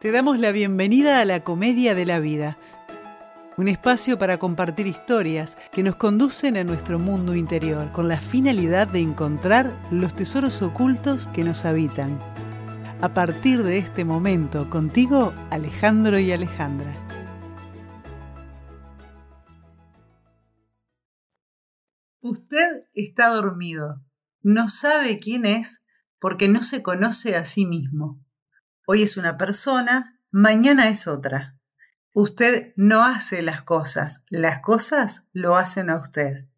Te damos la bienvenida a la Comedia de la Vida, un espacio para compartir historias que nos conducen a nuestro mundo interior con la finalidad de encontrar los tesoros ocultos que nos habitan. A partir de este momento, contigo, Alejandro y Alejandra. Usted está dormido. No sabe quién es porque no se conoce a sí mismo. Hoy es una persona, mañana es otra. Usted no hace las cosas, las cosas lo hacen a usted.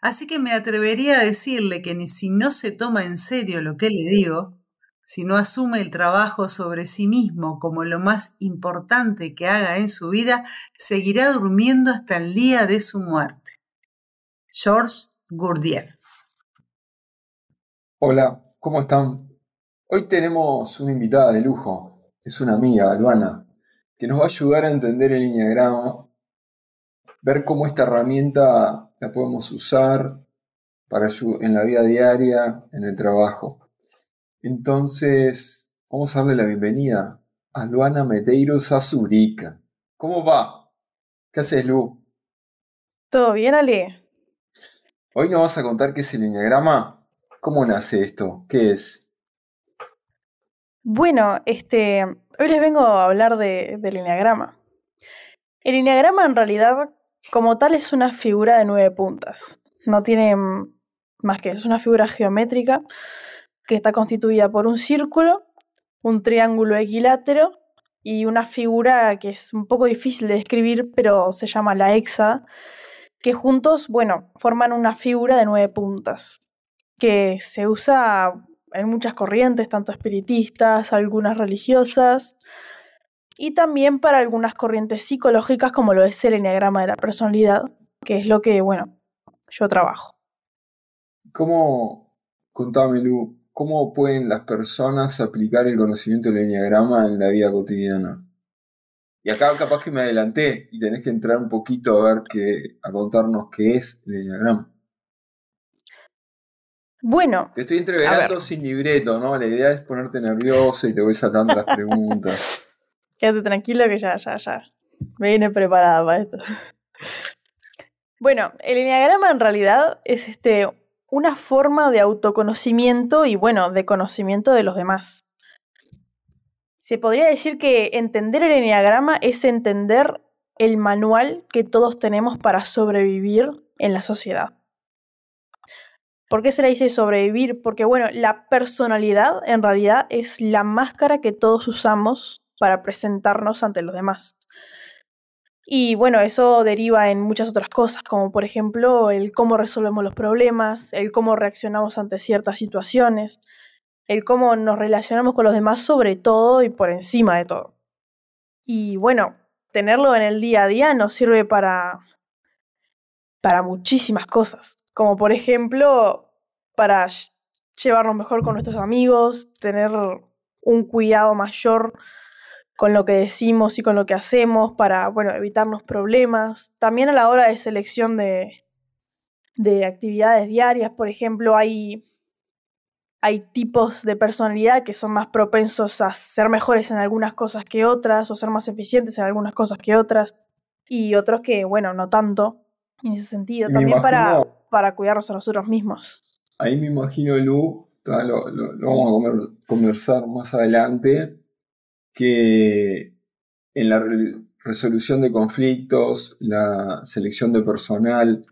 Así que me atrevería a decirle que ni si no se toma en serio lo que le digo, si no asume el trabajo sobre sí mismo como lo más importante que haga en su vida, seguirá durmiendo hasta el día de su muerte. George Gurdjieff. Hola, ¿cómo están? Hoy tenemos una invitada de lujo, es una amiga, Luana, que nos va a ayudar a entender el enneagrama, ver cómo esta herramienta la podemos usar para en la vida diaria, en el trabajo. Entonces, vamos a darle la bienvenida a Luana Meteiros Azurica. ¿Cómo va? ¿Qué haces, Lu? ¿Todo bien, Ale? Hoy nos vas a contar qué es el enneagrama. ¿Cómo nace esto? ¿Qué es? Bueno, este, hoy les vengo a hablar de, del enneagrama. El enneagrama en realidad, como tal, es una figura de nueve puntas. No tiene más que es una figura geométrica que está constituida por un círculo, un triángulo equilátero y una figura que es un poco difícil de describir, pero se llama la hexa, que juntos, bueno, forman una figura de nueve puntas, que se usa hay muchas corrientes, tanto espiritistas, algunas religiosas, y también para algunas corrientes psicológicas como lo es el enneagrama de la personalidad, que es lo que, bueno, yo trabajo. ¿Cómo, contame Lu, cómo pueden las personas aplicar el conocimiento del enneagrama en la vida cotidiana? Y acá capaz que me adelanté y tenés que entrar un poquito a ver qué, a contarnos qué es el enneagrama. Bueno. Te estoy entreverando sin libreto, ¿no? La idea es ponerte nervioso y te voy sacando las preguntas. Quédate tranquilo que ya, ya, ya. Me vine preparada para esto. Bueno, el enneagrama en realidad es este, una forma de autoconocimiento y, bueno, de conocimiento de los demás. Se podría decir que entender el enneagrama es entender el manual que todos tenemos para sobrevivir en la sociedad. ¿Por qué se le dice sobrevivir? Porque, bueno, la personalidad en realidad es la máscara que todos usamos para presentarnos ante los demás. Y bueno, eso deriva en muchas otras cosas, como por ejemplo el cómo resolvemos los problemas, el cómo reaccionamos ante ciertas situaciones, el cómo nos relacionamos con los demás sobre todo y por encima de todo. Y bueno, tenerlo en el día a día nos sirve para para muchísimas cosas como por ejemplo para llevarnos mejor con nuestros amigos, tener un cuidado mayor con lo que decimos y con lo que hacemos para, bueno, evitarnos problemas. También a la hora de selección de, de actividades diarias, por ejemplo, hay, hay tipos de personalidad que son más propensos a ser mejores en algunas cosas que otras o ser más eficientes en algunas cosas que otras y otros que, bueno, no tanto en ese sentido. También para para cuidarnos a nosotros mismos. Ahí me imagino, Lu, lo, vamos a conversar más adelante, que en la resolución de conflictos, la selección de personal,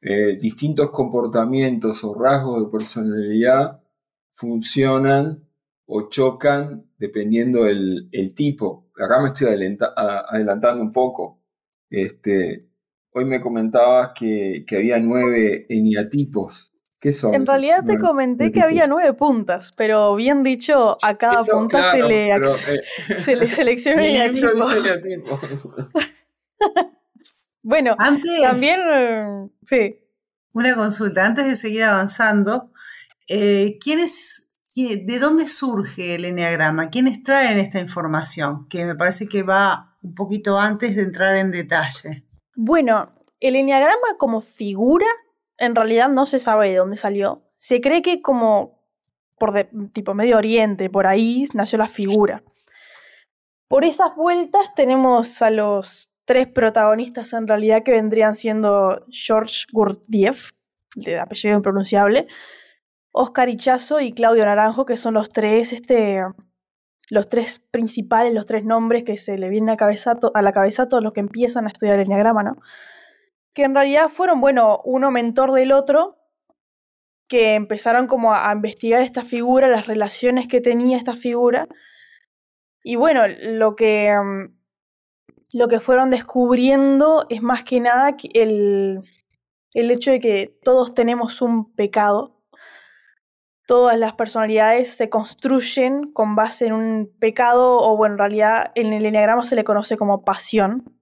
eh, distintos comportamientos o rasgos de personalidad funcionan o chocan dependiendo del el tipo. Acá me estoy adelantando un poco. Este, Hoy me comentabas que, había nueve eniatipos. ¿Qué son? En realidad te comenté que había nueve puntas, pero bien dicho, a cada punta se, le, eh, se le selecciona eniatipo. bueno, antes, también, eh, sí. Una consulta, antes de seguir avanzando, eh, ¿quién es, ¿de dónde surge el eneagrama? ¿Quiénes traen esta información? Que me parece que va un poquito antes de entrar en detalle. Bueno, el enneagrama como figura en realidad no se sabe de dónde salió. Se cree que como por tipo Medio Oriente, por ahí nació la figura. Por esas vueltas tenemos a los tres protagonistas en realidad que vendrían siendo George Gurdjieff, de apellido impronunciable, Oscar Ichazo y Claudio Naranjo, que son los tres, este, los tres principales, los tres nombres que se le vienen a, a la cabeza a todos los que empiezan a estudiar el enneagrama, ¿no? Que en realidad fueron, bueno, uno mentor del otro, que empezaron como a, a investigar esta figura, las relaciones que tenía esta figura. Y bueno, lo que mm, lo que fueron descubriendo es más que nada el, el hecho de que todos tenemos un pecado. Todas las personalidades se construyen con base en un pecado, o bueno, en realidad en el enneagrama se le conoce como pasión.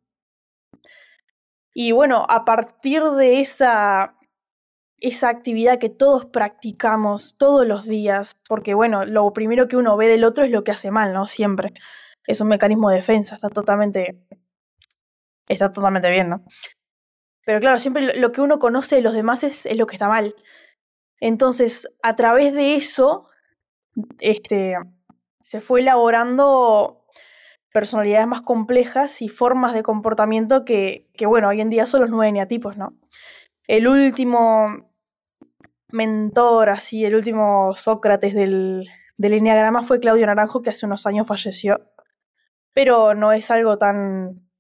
Y bueno, a partir de esa, esa actividad que todos practicamos todos los días, porque bueno, lo primero que uno ve del otro es lo que hace mal, ¿no? Siempre es un mecanismo de defensa, está totalmente, está totalmente bien, ¿no? Pero claro, siempre lo que uno conoce de los demás es, lo que está mal. Entonces, a través de eso, este, se fue elaborando personalidades más complejas y formas de comportamiento que, que bueno, hoy en día son los nueve eneatipos, ¿no? El último mentor, así, el último Sócrates del, del Enneagrama fue Claudio Naranjo, que hace unos años falleció pero no es algo tan,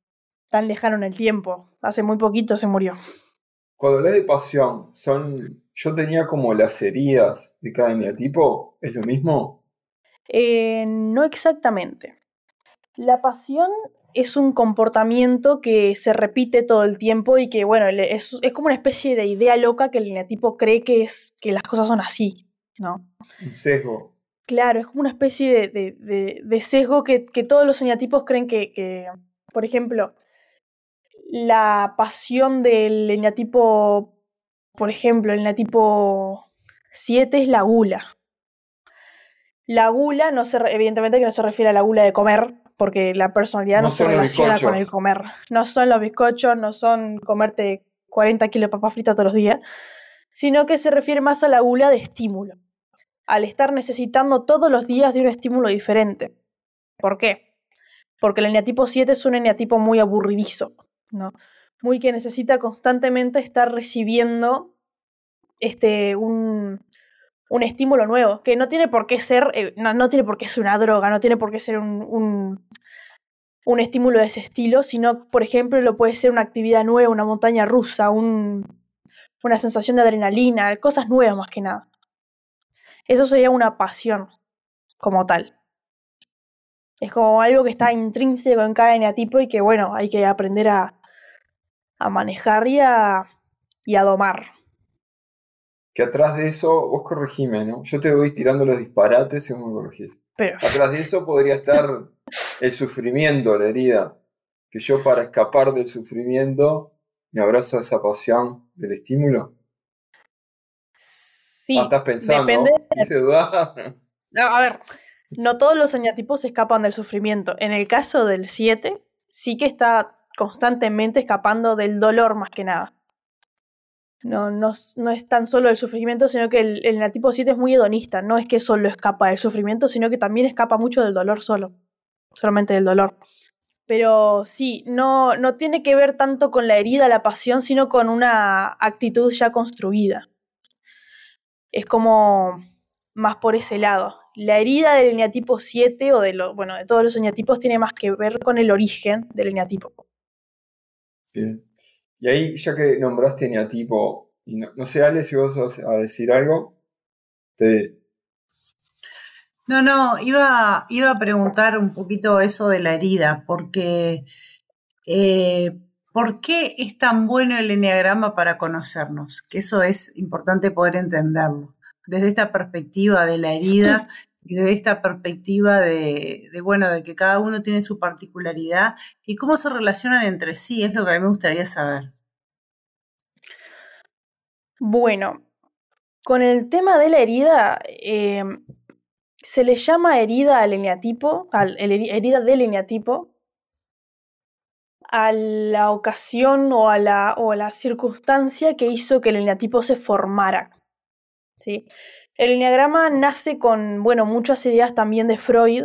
tan lejano en el tiempo. Hace muy poquito se murió. Cuando hablas de pasión, son. Yo tenía como las heridas de cada eneatipo, ¿es lo mismo? Eh, no exactamente. La pasión es un comportamiento que se repite todo el tiempo y que, bueno, es, es como una especie de idea loca que el eneatipo cree que, es, que las cosas son así, ¿no? Un sesgo. Claro, es como una especie de, sesgo que, todos los eneatipos creen que, por ejemplo, la pasión del eneatipo, por ejemplo, el eneatipo 7 es la gula. La gula, no se, evidentemente que no se refiere a la gula de comer, porque la personalidad no, se relaciona con el comer. No son los bizcochos, no son comerte 40 kilos de papas fritas todos los días, sino que se refiere más a la gula de estímulo al estar necesitando todos los días de un estímulo diferente. ¿Por qué? Porque el eneatipo 7 es un eneatipo muy aburridizo, ¿no? Muy que necesita constantemente estar recibiendo este, un, un estímulo nuevo, que no tiene por qué ser, eh, no, tiene por qué ser una droga, no tiene por qué ser un, un, un, estímulo de ese estilo, sino, por ejemplo, lo puede ser una actividad nueva, una montaña rusa, un, una sensación de adrenalina, cosas nuevas más que nada. Eso sería una pasión como tal. Es como algo que está intrínseco en cada eneatipo y que, bueno, hay que aprender a, a manejar y a, y a domar. Que atrás de eso, vos corregime, ¿no? Yo te voy tirando los disparates y vos me corregís. Pero... Atrás de eso podría estar el sufrimiento, la herida. Que yo para escapar del sufrimiento me abrazo a esa pasión del estímulo. Sí. Ah, estás pensando. Depende. No, a ver, no todos los eneatipos escapan del sufrimiento. En el caso del 7, sí que está constantemente escapando del dolor más que nada. No, no, no es tan solo el sufrimiento, sino que el, el 7 es muy hedonista. No es que solo escapa del sufrimiento, sino que también escapa mucho del dolor solo. Solamente del dolor. Pero sí, no, no tiene que ver tanto con la herida, la pasión, sino con una actitud ya construida es como más por ese lado. La herida del eneatipo 7 o de, lo, bueno, de todos los eneatipos tiene más que ver con el origen del eneatipo. Bien. Y ahí, ya que nombraste eneatipo, no, sé, Ale, si vos vas a decir algo. No, no, iba, iba a preguntar un poquito eso de la herida, porque eh, ¿Por qué es tan bueno el enneagrama para conocernos? Que eso es importante poder entenderlo. Desde esta perspectiva de la herida y desde esta perspectiva de, bueno, de que cada uno tiene su particularidad y cómo se relacionan entre sí, es lo que a mí me gustaría saber. Bueno, con el tema de la herida, em, se le llama herida al eneatipo, herida del eneatipo, a la ocasión o a la, o la circunstancia que hizo que el eneatipo se formara. ¿sí? El eneagrama nace con bueno, muchas ideas también de Freud,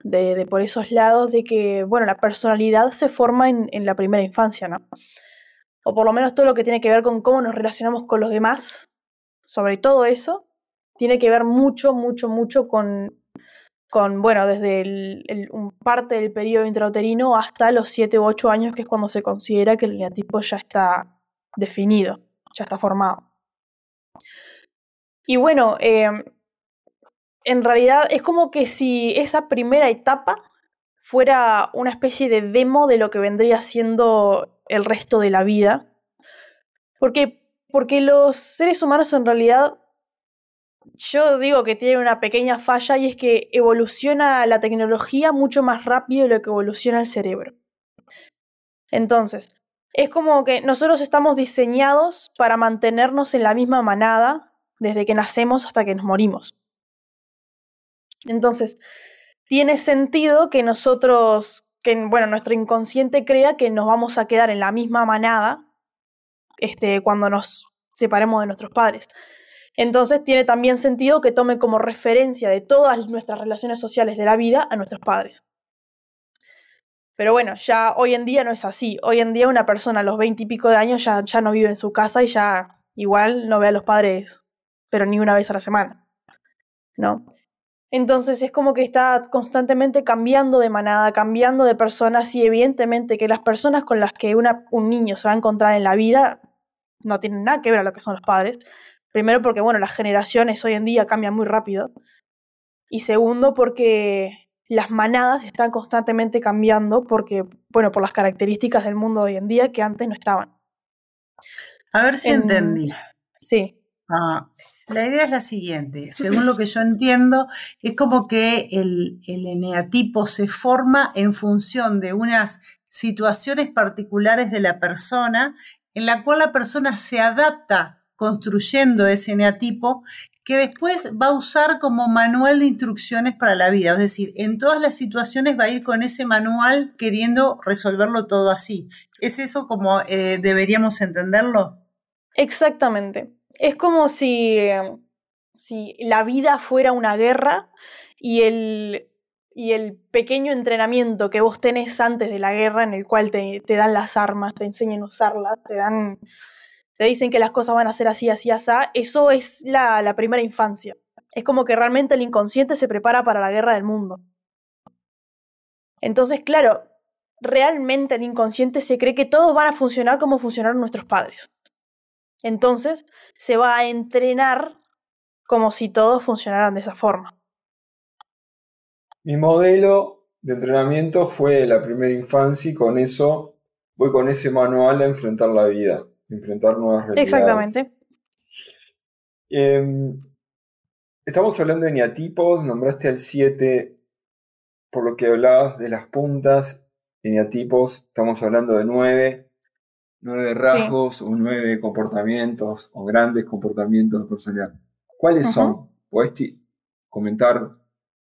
de, por esos lados de que, bueno, la personalidad se forma en, en, la primera infancia, ¿no? O por lo menos todo lo que tiene que ver con cómo nos relacionamos con los demás, sobre todo eso, tiene que ver mucho, mucho, mucho con, con bueno, desde el, parte del periodo intrauterino hasta los 7 u 8 años, que es cuando se considera que el eneatipo ya está definido, ya está formado. Y bueno, em, en realidad es como que si esa primera etapa fuera una especie de demo de lo que vendría siendo el resto de la vida. Porque, porque los seres humanos en realidad, yo digo que tienen una pequeña falla y es que evoluciona la tecnología mucho más rápido de lo que evoluciona el cerebro. Entonces, es como que nosotros estamos diseñados para mantenernos en la misma manada desde que nacemos hasta que nos morimos. Entonces, tiene sentido que nosotros, que bueno, nuestro inconsciente crea que nos vamos a quedar en la misma manada este, cuando nos separemos de nuestros padres. Entonces tiene también sentido que tome como referencia de todas nuestras relaciones sociales de la vida a nuestros padres. Pero bueno, ya hoy en día no es así. Hoy en día una persona a los veinte y pico de años ya, ya no vive en su casa y ya igual no ve a los padres, pero ni una vez a la semana. ¿No? Entonces es como que está constantemente cambiando de manada, cambiando de personas y evidentemente que las personas con las que un niño se va a encontrar en la vida no tienen nada que ver a lo que son los padres. Primero porque, bueno, las generaciones hoy en día cambian muy rápido. Y segundo porque las manadas están constantemente cambiando porque, bueno, por las características del mundo hoy en día que antes no estaban. A ver si entendí. Sí. Ah, la idea es la siguiente, según lo que yo entiendo, es como que el, el eneatipo se forma en función de unas situaciones particulares de la persona en la cual la persona se adapta construyendo ese eneatipo que después va a usar como manual de instrucciones para la vida. Es decir, en todas las situaciones va a ir con ese manual queriendo resolverlo todo así. ¿Es eso como eh, deberíamos entenderlo? Exactamente es como si, si la vida fuera una guerra y el, y el pequeño entrenamiento que vos tenés antes de la guerra, en el cual te, te dan las armas, te enseñan a usarlas, te dan. te dicen que las cosas van a ser así, así, así, eso es la, la primera infancia. Es como que realmente el inconsciente se prepara para la guerra del mundo. Entonces, claro, realmente el inconsciente se cree que todos van a funcionar como funcionaron nuestros padres. Entonces se va a entrenar como si todos funcionaran de esa forma. Mi modelo de entrenamiento fue la primera infancia y con eso voy con ese manual a enfrentar la vida, enfrentar nuevas realidades. Exactamente. Em, estamos hablando de eneatipos, nombraste al 7 por lo que hablabas de las puntas, eneatipos, estamos hablando de 9 nueve rasgos o nueve comportamientos o grandes comportamientos de personalidad. ¿Cuáles son? ¿Puedes comentar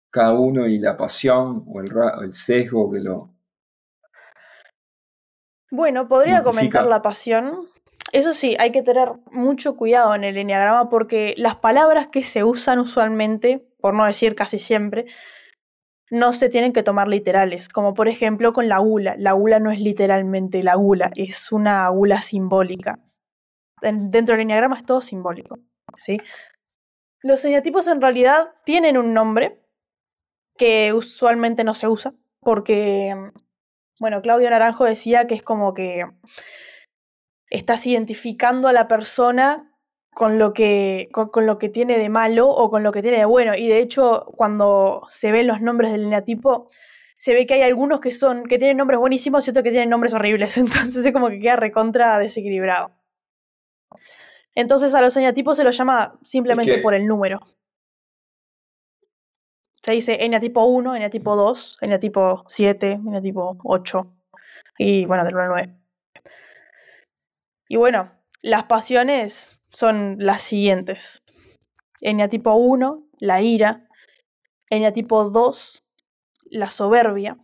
cada uno y la pasión o el, sesgo que lo... Bueno, podría comentar la pasión. Eso sí, hay que tener mucho cuidado en el enneagrama porque las palabras que se usan usualmente, por no decir casi siempre, no se tienen que tomar literales, como por ejemplo con la gula. La gula no es literalmente la gula, es una gula simbólica. dentro del enneagrama es todo simbólico. ¿sí? Los eneatipos en realidad tienen un nombre que usualmente no se usa, porque, bueno, Claudio Naranjo decía que es como que estás identificando a la persona con lo que, con, lo que tiene de malo o con lo que tiene de bueno. Y de hecho, cuando se ven los nombres del eneatipo, se ve que hay algunos que son, que tienen nombres buenísimos y otros que tienen nombres horribles. Entonces es como que queda recontra desequilibrado. Entonces a los eneatipos se los llama simplemente por el número. Se dice eneatipo 1, eneatipo 2, eneatipo 7, eneatipo 8 y bueno, del 1 al 9. Y bueno, las pasiones son las siguientes. Eneatipo 1, la ira. Eneatipo 2, la soberbia,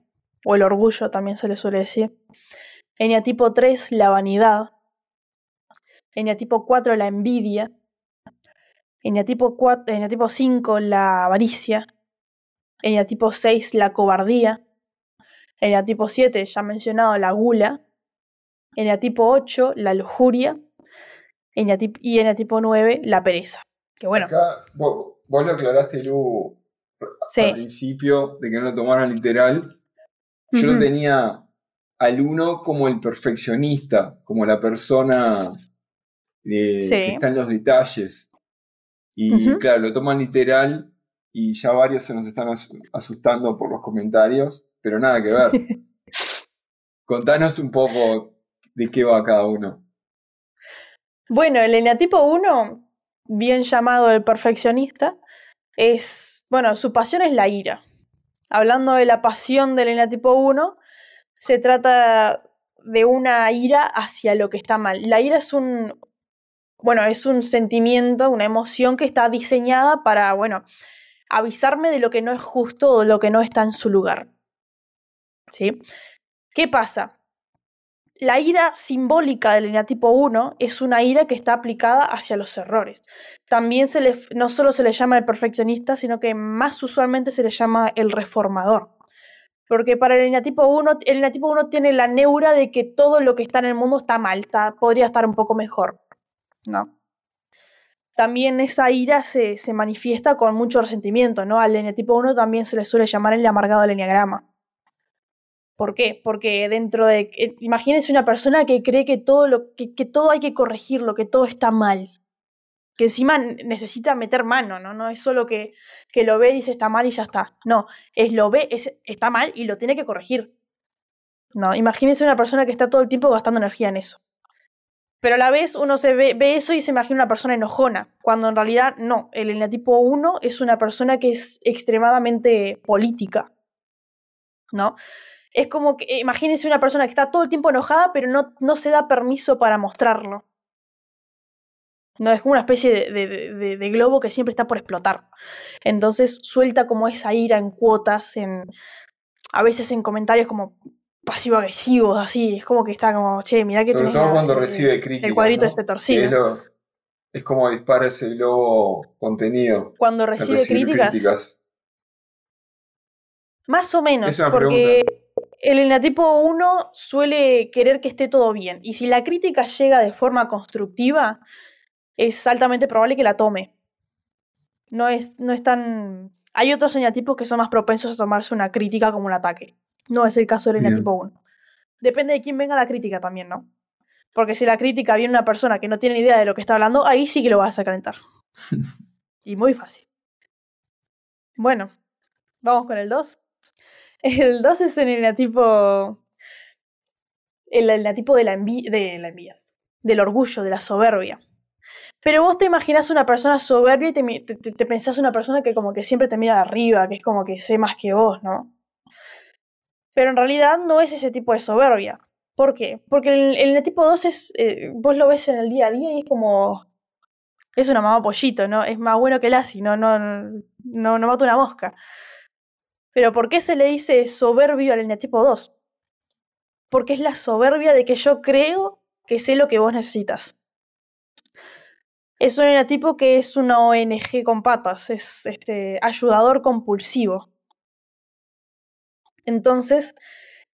o el orgullo también se le suele decir. Eneatipo 3, la vanidad. Eneatipo 4, la envidia. Eneatipo, 4, eneatipo 5, la avaricia. Eneatipo 6, la cobardía. Eneatipo 7, ya mencionado, la gula. Eneatipo 8, la lujuria. Y eneatipo 9, la pereza. Que bueno. Acá, vos, lo aclaraste, Lu, al principio, de que no lo tomaran literal. Yo lo tenía al uno como el perfeccionista, como la persona eh, que está en los detalles. Y claro, lo toman literal y ya varios se nos están asustando por los comentarios, pero nada que ver. Contanos un poco de qué va cada uno. Bueno, el eneatipo 1, bien llamado el perfeccionista, es, bueno, su pasión es la ira. Hablando de la pasión del eneatipo 1, se trata de una ira hacia lo que está mal. La ira es un, bueno, es un sentimiento, una emoción que está diseñada para, bueno, avisarme de lo que no es justo o de lo que no está en su lugar. ¿Sí? ¿Qué pasa? La ira simbólica del eneatipo 1 es una ira que está aplicada hacia los errores. También se le, no solo se le llama el perfeccionista, sino que más usualmente se le llama el reformador. Porque para el eneatipo 1, el eneatipo 1 tiene la neura de que todo lo que está en el mundo está mal, podría estar un poco mejor. ¿no? También esa ira se, se manifiesta con mucho resentimiento, ¿no? Al eneatipo 1 también se le suele llamar el amargado del enneagrama. ¿Por qué? Porque dentro de. Eh, imagínense una persona que cree que todo, lo, que, todo hay que corregirlo, que todo está mal. Que encima necesita meter mano, ¿no? No es solo que, que lo ve y dice está mal y ya está. No, es lo ve, es, está mal y lo tiene que corregir. No, imagínense una persona que está todo el tiempo gastando energía en eso. Pero a la vez uno se ve, eso y se imagina una persona enojona, cuando en realidad no. El eneatipo 1 es una persona que es extremadamente política. ¿No? Es como que, imagínense una persona que está todo el tiempo enojada, pero no, no se da permiso para mostrarlo. No, es como una especie de, de, globo que siempre está por explotar. Entonces suelta como esa ira en cuotas, en, a veces en comentarios como pasivo-agresivos, así. Es como que está como, che, mira que Sobre todo cuando recibe críticas. El cuadrito este torcido. Es, como dispara ese globo contenido. Cuando recibe críticas, Más o menos, porque el enatipo 1 suele querer que esté todo bien. Y si la crítica llega de forma constructiva, es altamente probable que la tome. No es, no es tan. Hay otros eneatipos que son más propensos a tomarse una crítica como un ataque. No es el caso del eneatipo 1. Depende de quién venga la crítica también, ¿no? Porque si la crítica viene una persona que no tiene idea de lo que está hablando, ahí sí que lo vas a calentar. y muy fácil. Bueno, vamos con el 2. El 2 es el eneatipo. El eneatipo de la, de la envidia. Del orgullo, de la soberbia. Pero vos te imaginas una persona soberbia y te, te, pensás una persona que como que siempre te mira de arriba, que es como que sé más que vos, ¿no? Pero en realidad no es ese tipo de soberbia. ¿Por qué? Porque el, el tipo 2 es, eh, vos lo ves en el día a día y es como, es una mamá pollito, ¿no? Es más bueno que el asi, no, no, no, no mata una mosca. Pero ¿por qué se le dice soberbio al eneatipo 2? Porque es la soberbia de que yo creo que sé lo que vos necesitas. Es un eneatipo que es una ONG con patas, es este ayudador compulsivo. Entonces,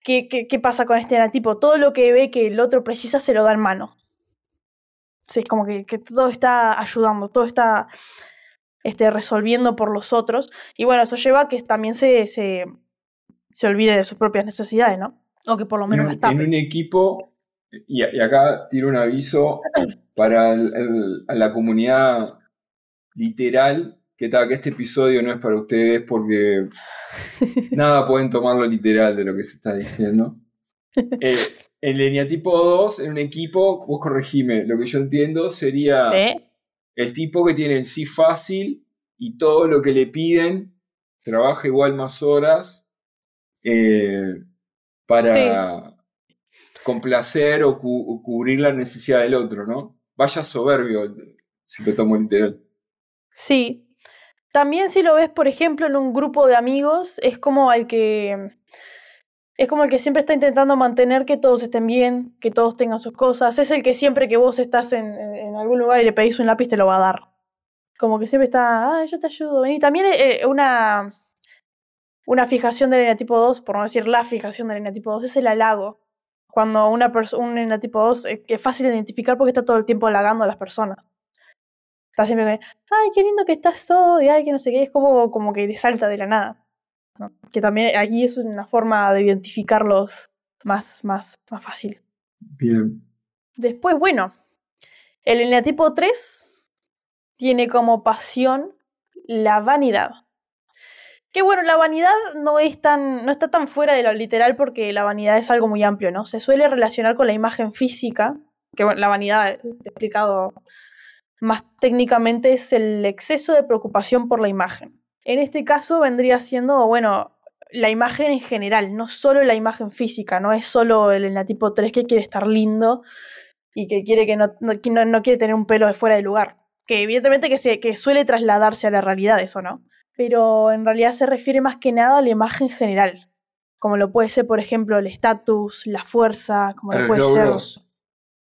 ¿qué, pasa con este eneatipo? Todo lo que ve que el otro precisa se lo da en mano. es como que todo está ayudando, todo está este, resolviendo por los otros. Y bueno, eso lleva a que también se, se, se olvide de sus propias necesidades, ¿no? O que por lo menos en, En un equipo, y, acá tiro un aviso para la comunidad literal, que, tal, que este episodio no es para ustedes porque nada pueden tomarlo literal de lo que se está diciendo. Eh, en línea tipo 2, en un equipo, vos corregime, lo que yo entiendo sería el tipo que tiene el sí fácil y todo lo que le piden, trabaja igual más horas eh, para complacer o, cubrir la necesidad del otro, ¿no? Vaya soberbio, si lo tomo literal. Sí. También si lo ves, por ejemplo, en un grupo de amigos, es como el que es como el que siempre está intentando mantener que todos estén bien, que todos tengan sus cosas. Es el que siempre que vos estás en, algún lugar y le pedís un lápiz te lo va a dar. Como que siempre está, ah, yo te ayudo, vení. También eh, una, Una fijación del eneatipo 2, por no decir la fijación del eneatipo 2, es el halago. Cuando una un eneatipo 2 eh, es fácil de identificar porque está todo el tiempo halagando a las personas. Está siempre con, ay, qué lindo que estás hoy, ay, que no sé qué, es como, como que le salta de la nada. Que también aquí es una forma de identificarlos más, más, más fácil. Bien. Después, bueno, el eneatipo 3 tiene como pasión la vanidad. Que bueno, la vanidad no, es tan, no está tan fuera de lo literal porque la vanidad es algo muy amplio, ¿no? Se suele relacionar con la imagen física, que bueno, la vanidad, explicado más técnicamente, es el exceso de preocupación por la imagen. En este caso vendría siendo, bueno, la imagen en general, no solo la imagen física, no es solo el enatipo 3 que quiere estar lindo y que quiere que no, no, quiere tener un pelo de fuera de lugar. Que evidentemente que, se, que suele trasladarse a la realidad eso, ¿no? pero en realidad se refiere más que nada a la imagen general, como lo puede ser, por ejemplo, el estatus, la fuerza, como lo puede ser.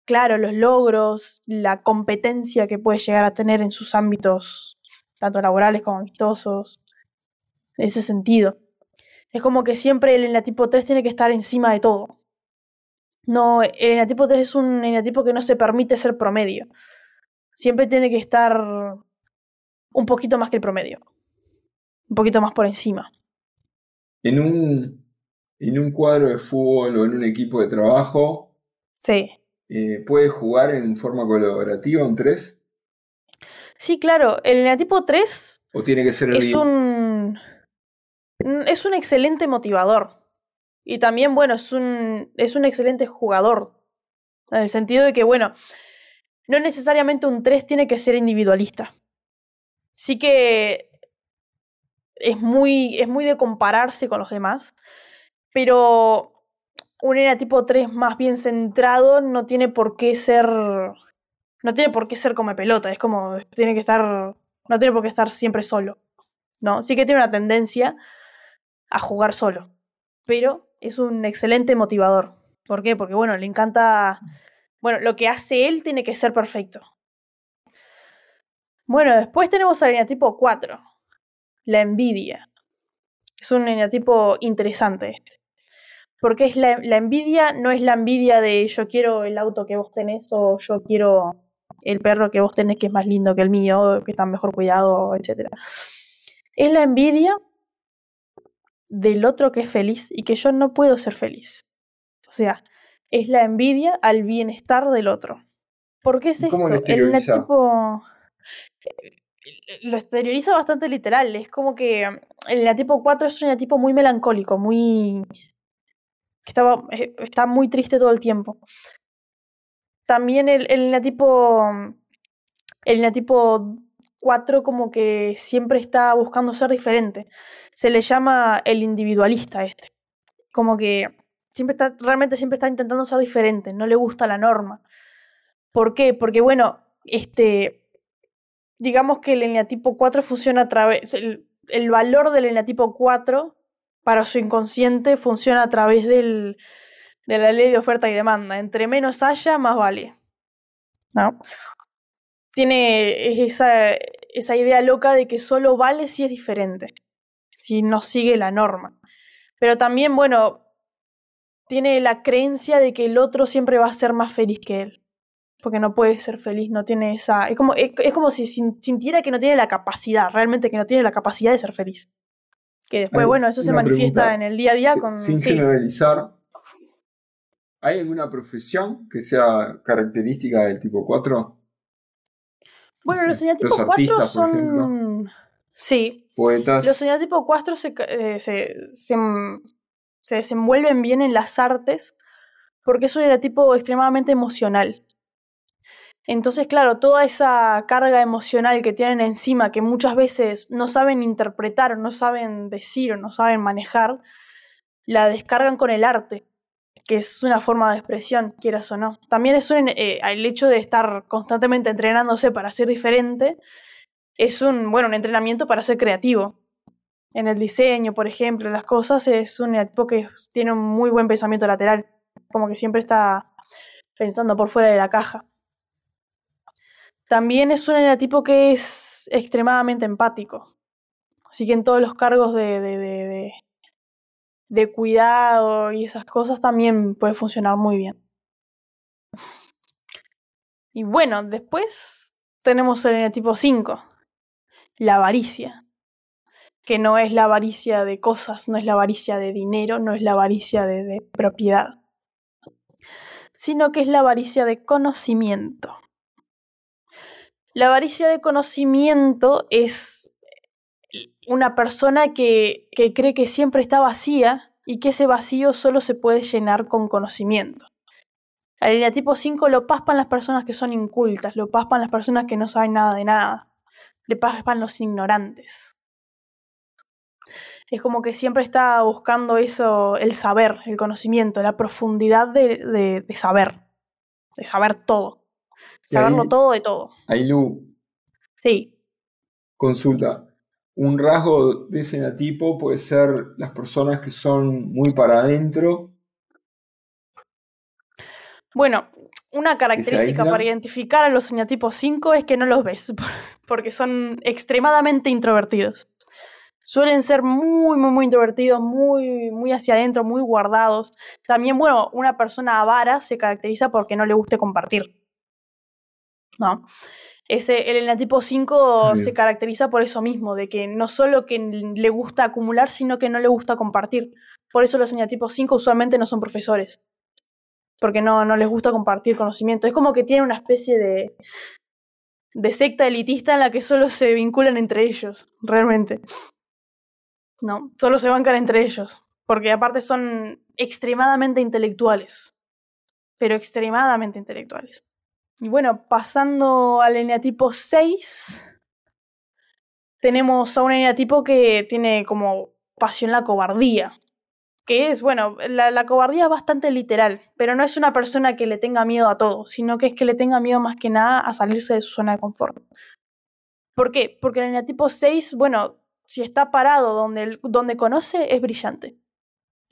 Claro, los logros, la competencia que puede llegar a tener en sus ámbitos, tanto laborales como amistosos. En ese sentido. Es como que siempre el enatipo 3 tiene que estar encima de todo. No, el enatipo 3 es un enatipo que no se permite ser promedio. Siempre tiene que estar un poquito más que el promedio un poquito más por encima. En un, en un cuadro de fútbol o en un equipo de trabajo, sí. Eh, ¿puede jugar en forma colaborativa un 3? Sí, claro. El eneatipo 3 ¿O tiene que ser el es un es un excelente motivador. Y también, bueno, es un, es un excelente jugador. En el sentido de que, bueno, no necesariamente un 3 tiene que ser individualista. Sí que es muy, es muy de compararse con los demás, pero un ENA tipo 3 más bien centrado no tiene por qué ser no tiene por qué ser como pelota, es como tiene que estar no tiene por qué estar siempre solo. No, sí que tiene una tendencia a jugar solo, pero es un excelente motivador. ¿Por qué? Porque bueno, le encanta bueno, lo que hace él tiene que ser perfecto. Bueno, después tenemos al tipo 4 la envidia. Es un eneatipo interesante este. Porque es la, envidia no es la envidia de yo quiero el auto que vos tenés o yo quiero el perro que vos tenés que es más lindo que el mío, que está mejor cuidado, etc. Es la envidia del otro que es feliz y que yo no puedo ser feliz. O sea, es la envidia al bienestar del otro. ¿Por qué es esto? el tipo lo exterioriza bastante literal. Es como que el tipo 4 es un tipo muy melancólico, muy. Estaba, eh, está muy triste todo el tiempo. También el, el El tipo 4 como que siempre está buscando ser diferente. Se le llama el individualista este. Como que siempre está, realmente siempre está intentando ser diferente, no le gusta la norma. ¿Por qué? Porque bueno, este digamos que el eneatipo 4 funciona a través, el, valor del eneatipo 4 para su inconsciente funciona a través del, de la ley de oferta y demanda. Entre menos haya, más vale. ¿No? Tiene esa, esa idea loca de que solo vale si es diferente, si no sigue la norma. Pero también, bueno, tiene la creencia de que el otro siempre va a ser más feliz que él porque no puede ser feliz, no tiene esa... Es como, es, como si sintiera que no tiene la capacidad, realmente que no tiene la capacidad de ser feliz. Que después, bueno, eso se manifiesta en el día a día con... Sin generalizar, ¿hay alguna profesión que sea característica del tipo 4? Bueno, los señatipos 4 son... Sí. Poetas. Los señatipos 4 se, eh, se, se, se desenvuelven bien en las artes porque es un tipo extremadamente emocional. Entonces, claro, toda esa carga emocional que tienen encima, que muchas veces no saben interpretar, o no saben decir, o no saben manejar, la descargan con el arte, que es una forma de expresión, quieras o no. También es un, eh, el hecho de estar constantemente entrenándose para ser diferente, es un, bueno, entrenamiento para ser creativo. En el diseño, por ejemplo, las cosas, es un tipo que tiene un muy buen pensamiento lateral, como que siempre está pensando por fuera de la caja. También es un eneatipo que es extremadamente empático. Así que en todos los cargos de cuidado y esas cosas también puede funcionar muy bien. Y bueno, después tenemos el eneatipo 5, la avaricia, que no es la avaricia de cosas, no es la avaricia de dinero, no es la avaricia de, de propiedad, sino que es la avaricia de conocimiento. La avaricia de conocimiento es una persona que, que cree que siempre está vacía y que ese vacío solo se puede llenar con conocimiento. Al eneatipo 5 lo paspan las personas que son incultas, lo paspan las personas que no saben nada de nada, le paspan los ignorantes. Es como que siempre está buscando eso, el saber, el conocimiento, la profundidad de, de, de saber, de saber todo, saberlo ahí- todo de todo. Ailu, Sí, consulta. Un rasgo de ese puede ser las personas que son muy para adentro. Bueno, una característica para identificar a los eneatipos 5 es que no los ves, porque son extremadamente introvertidos. Suelen ser muy, muy, muy introvertidos, muy, muy hacia adentro, muy guardados. También, bueno, una persona avara se caracteriza porque no le guste compartir. ¿No? Ese, el eneatipo 5 Está se bien. caracteriza por eso mismo, de que no solo que le gusta acumular, sino que no le gusta compartir. Por eso los eneatipos 5 usualmente no son profesores porque no, no les gusta compartir conocimiento. Es como que tienen una especie de, de secta elitista en la que solo se vinculan entre ellos, realmente. No, solo se bancan entre ellos, porque aparte son extremadamente intelectuales, pero extremadamente intelectuales. Y bueno, pasando al eneatipo 6, tenemos a un eneatipo que tiene como pasión la cobardía que es, bueno, la, la, cobardía es bastante literal, pero no es una persona que le tenga miedo a todo, sino que es que le tenga miedo más que nada a salirse de su zona de confort. ¿Por qué? Porque el eneatipo 6, bueno, si está parado donde, donde conoce, es brillante.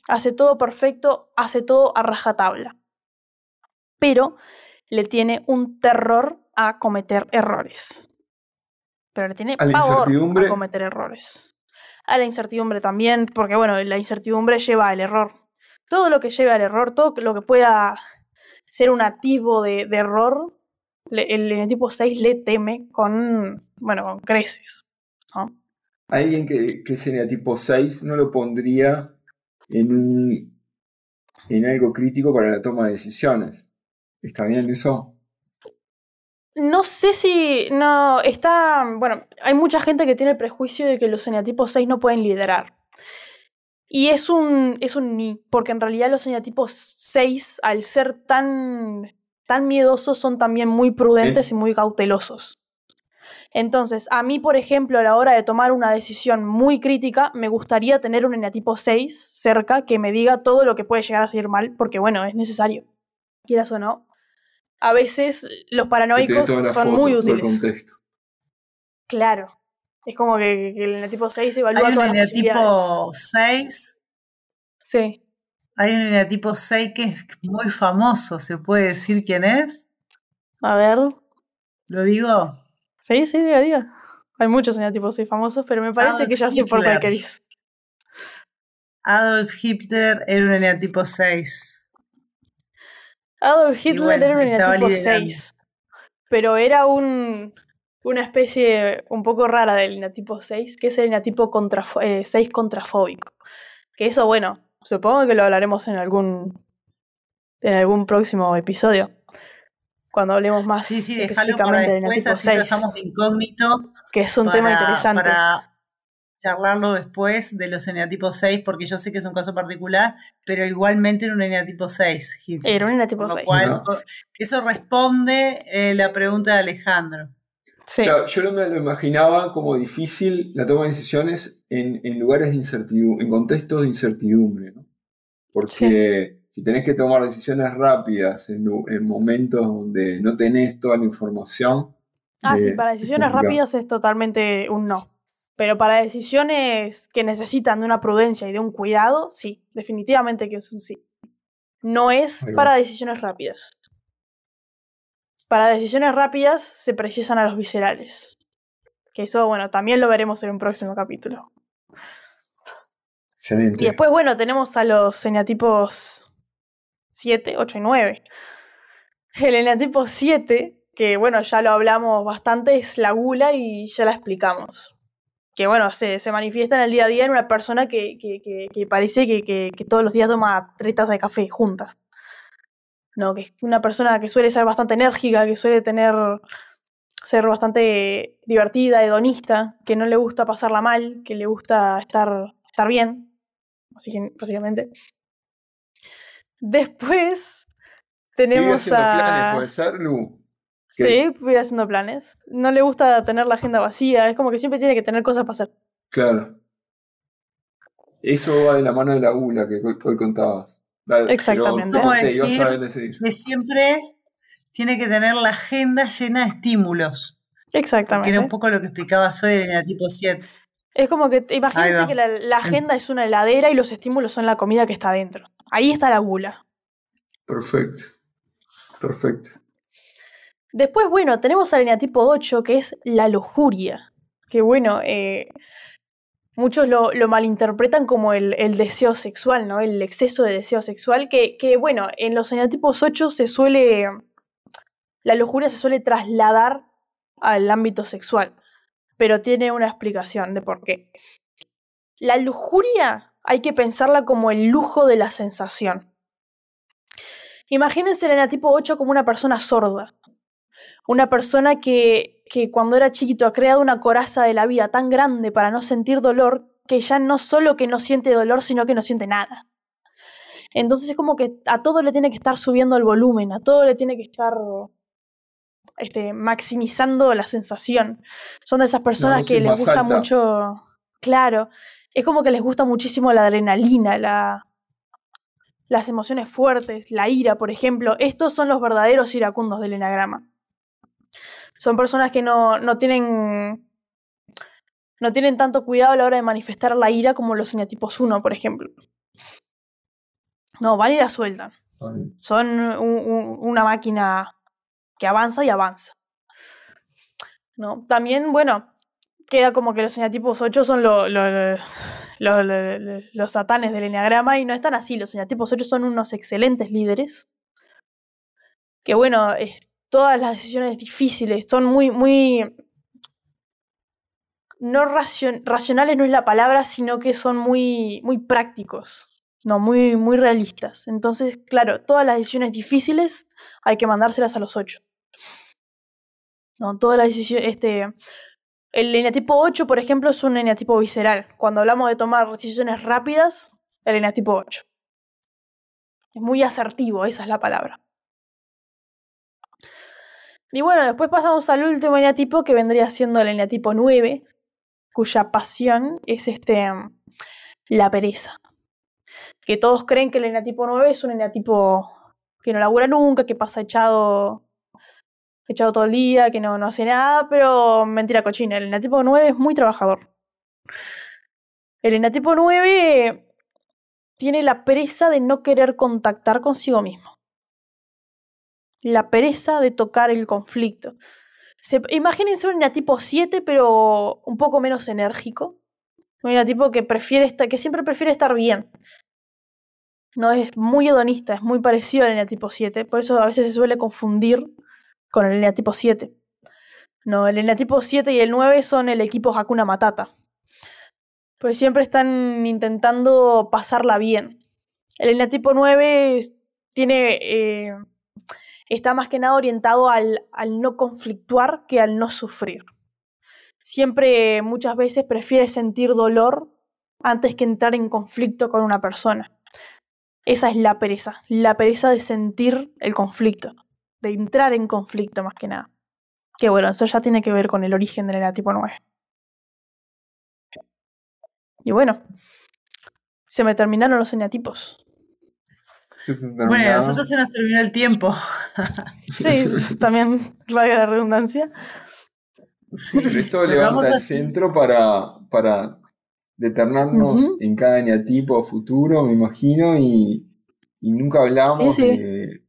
Hace todo perfecto, hace todo a rajatabla. Pero le tiene un terror a cometer errores. Pero le tiene ¿A pavor a cometer errores a la incertidumbre también, porque bueno, la incertidumbre lleva al error. Todo lo que lleve al error, todo lo que pueda ser un activo de, de error, le, el eneatipo 6 le teme con, bueno, con creces. ¿no? Alguien que, que es eneatipo 6 no lo pondría en, un, en algo crítico para la toma de decisiones. ¿Está bien eso? No sé si. No. Está. Bueno, hay mucha gente que tiene el prejuicio de que los eneatipos 6 no pueden liderar. Y es un. es un ni. Porque en realidad los eneatipos 6, al ser tan. tan miedosos, son también muy prudentes ¿Eh? y muy cautelosos. Entonces, a mí, por ejemplo, a la hora de tomar una decisión muy crítica, me gustaría tener un eneatipo 6 cerca que me diga todo lo que puede llegar a salir mal, porque bueno, es necesario. Quieras o no, a veces los paranoicos son foto, muy útiles. contexto. Claro. Es como que, que el eneatipo 6 evalúa Hay un todas las posibilidades. eneatipo 6, Sí. hay un eneatipo 6 que es muy famoso, ¿se puede decir quién es? A ver. ¿Lo digo? Sí, sí, diga, diga. Hay muchos eneatipos 6 famosos, pero me parece Adolf que ya sé por cuál Hitler. querés. Adolf Hitler era un eneatipo 6. Adolf Hitler bueno, era un liderando. 6. Pero era un, una especie un poco rara del eneatipo 6, que es el eneatipo contrafo- eh, 6 contrafóbico. Que eso, bueno, supongo que lo hablaremos en algún, en algún próximo episodio. Cuando hablemos más Sí, sí, para específicamente del así lo 6, dejamos de incógnito. que es un para, tema interesante. Para charlarlo después de los eneatipos 6, porque yo sé que es un caso particular, pero igualmente era un eneatipo 6. Hitler. Era un eneatipo Con lo 6. cual, No. co- eso responde eh, la pregunta de Alejandro. Sí. Claro, yo no me lo imaginaba como difícil la toma de decisiones en, en lugares de incertidumbre, en contextos de incertidumbre, ¿no? Porque si tenés que tomar decisiones rápidas en, momentos donde no tenés toda la información. Ah, sí, eh, para es decisiones rápidas es totalmente un no. Pero para decisiones que necesitan de una prudencia y de un cuidado, sí, definitivamente que es un sí. No es para decisiones rápidas. Para decisiones rápidas se precisan a los viscerales. Que eso, bueno, también lo veremos en un próximo capítulo. Excelente. Y después, bueno, tenemos a los eneatipos 7, 8 y 9. El eneatipo 7, que bueno, ya lo hablamos bastante, es la gula y ya la explicamos. Que bueno, se, se manifiesta en el día a día en una persona que, que, que, que parece que, que todos los días toma tres tazas de café juntas. No, que es una persona que suele ser bastante enérgica, que suele tener ser bastante divertida, hedonista, que no le gusta pasarla mal, que le gusta estar, estar bien, así que, básicamente. Después tenemos a... planes, puede ser, Lu. ¿Qué? Sí, voy haciendo planes. No le gusta tener la agenda vacía, es como que siempre tiene que tener cosas para hacer. Claro. Eso va de la mano de la gula que hoy, hoy contabas. Dale, Exactamente. pero, ¿Cómo no sé, ibas decir? a decir. Que siempre tiene que tener la agenda llena de estímulos. Que Exactamente. era un poco lo que explicabas hoy en el tipo 7. Es como que, imagínense que la, la agenda es una heladera y los estímulos son la comida que está adentro. Ahí está la gula. Perfecto. Perfecto. Después, bueno, tenemos al eneatipo 8, que es la lujuria. Que bueno, eh, muchos lo, malinterpretan como el, deseo sexual, ¿no? El exceso de deseo sexual. Que, bueno, en los eneatipos 8 se suele. La lujuria se suele trasladar al ámbito sexual. Pero tiene una explicación de por qué. La lujuria hay que pensarla como el lujo de la sensación. Imagínense el eneatipo 8 como una persona sorda una persona que, que cuando era chiquito ha creado una coraza de la vida tan grande para no sentir dolor que ya no solo que no siente dolor, sino que no siente nada. Entonces es como que a todo le tiene que estar subiendo el volumen, a todo le tiene que estar este, maximizando la sensación. Son de esas personas que les gusta alta. mucho, claro, es como que les gusta muchísimo la adrenalina, la, las emociones fuertes, la ira, por ejemplo. Estos son los verdaderos iracundos del enagrama son personas que no, no tienen no tienen tanto cuidado a la hora de manifestar la ira como los eneatipos 1, por ejemplo. No, van y la sueltan. Son un- un- una máquina que avanza y avanza. ¿No? También, bueno, queda como que los eneatipos 8 son lo- los satanes del eneagrama y no están así. Los eneatipos 8 son unos excelentes líderes. Que bueno, es- todas las decisiones difíciles son muy, muy. No racion- racionales no es la palabra, sino que son muy, muy prácticos. No, muy, muy realistas. Entonces, claro, todas las decisiones difíciles hay que mandárselas a los ocho. No, todas las decisiones. Este, el eneatipo 8, por ejemplo, es un eneatipo visceral. Cuando hablamos de tomar decisiones rápidas, el eneatipo 8. Es muy asertivo, esa es la palabra. Y bueno, después pasamos al último eneatipo que vendría siendo el eneatipo 9, cuya pasión es este la pereza que todos creen que el eneatipo 9 es un eneatipo que no labura nunca, que pasa echado, echado todo el día, que no, no hace nada, pero mentira cochina, el eneatipo 9 es muy trabajador. El eneatipo 9 tiene la pereza de no querer contactar consigo mismo. La pereza de tocar el conflicto. Se, imagínense un eneatipo 7, pero un poco menos enérgico. Un eneatipo que, prefiere estar, que siempre prefiere estar bien. No es muy hedonista, es muy parecido al eneatipo 7, por eso a veces se suele confundir con el eneatipo 7. No, el eneatipo 7 y el 9 son el equipo Hakuna Matata. Pues siempre están intentando pasarla bien. El eneatipo 9 tiene eh, está más que nada orientado al, al no conflictuar que al no sufrir. Siempre, muchas veces, prefiere sentir dolor antes que entrar en conflicto con una persona. Esa es la pereza, la pereza de sentir el conflicto, de entrar en conflicto más que nada. Que bueno, eso ya tiene que ver con el origen del eneatipo 9. Y bueno, se me terminaron los eneatipos. Bueno, a nosotros se nos terminó el tiempo. Sí, también valga la redundancia. Sí. Pero esto levanta vamos el a- centro para, para determinarnos Ujú. en cada eneatipo futuro, me imagino, y, y nunca hablamos Sí, sí. de,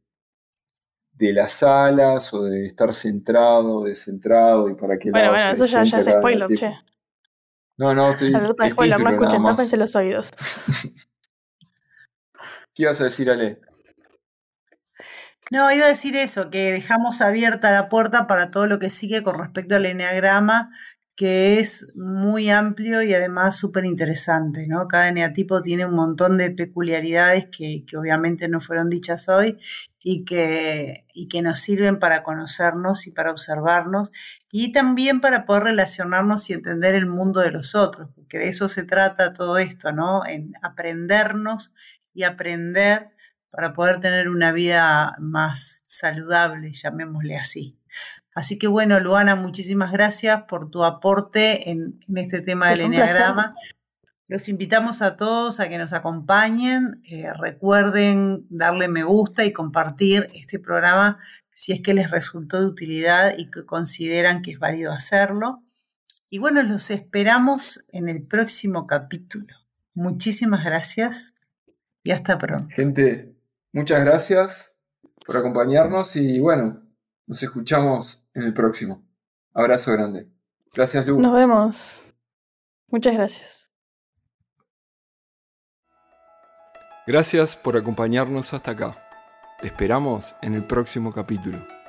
de las alas o de estar centrado, descentrado y para qué Bueno, bueno, eso ya, ya es spoiler, che. No, no, estoy. Alerta de spoiler, no escuchen, tápense los oídos. ¿Qué ibas a decir, Ale? No, iba a decir eso, que dejamos abierta la puerta para todo lo que sigue con respecto al enneagrama, que es muy amplio y además súper interesante, ¿no? Cada eneatipo tiene un montón de peculiaridades que, que obviamente no fueron dichas hoy y que, y que nos sirven para conocernos y para observarnos y también para poder relacionarnos y entender el mundo de los otros, porque de eso se trata todo esto, ¿no? En aprendernos y aprender para poder tener una vida más saludable, llamémosle así. Así que bueno, Luana, muchísimas gracias por tu aporte en, en este tema del placer. Enneagrama. Los invitamos a todos a que nos acompañen. Eh, recuerden darle me gusta y compartir este programa si es que les resultó de utilidad y que consideran que es válido hacerlo. Y bueno, los esperamos en el próximo capítulo. Muchísimas gracias y hasta pronto. Gente, muchas gracias por acompañarnos y bueno, nos escuchamos en el próximo. Abrazo grande. Gracias, Lu. Nos vemos. Muchas gracias. Gracias por acompañarnos hasta acá. Te esperamos en el próximo capítulo.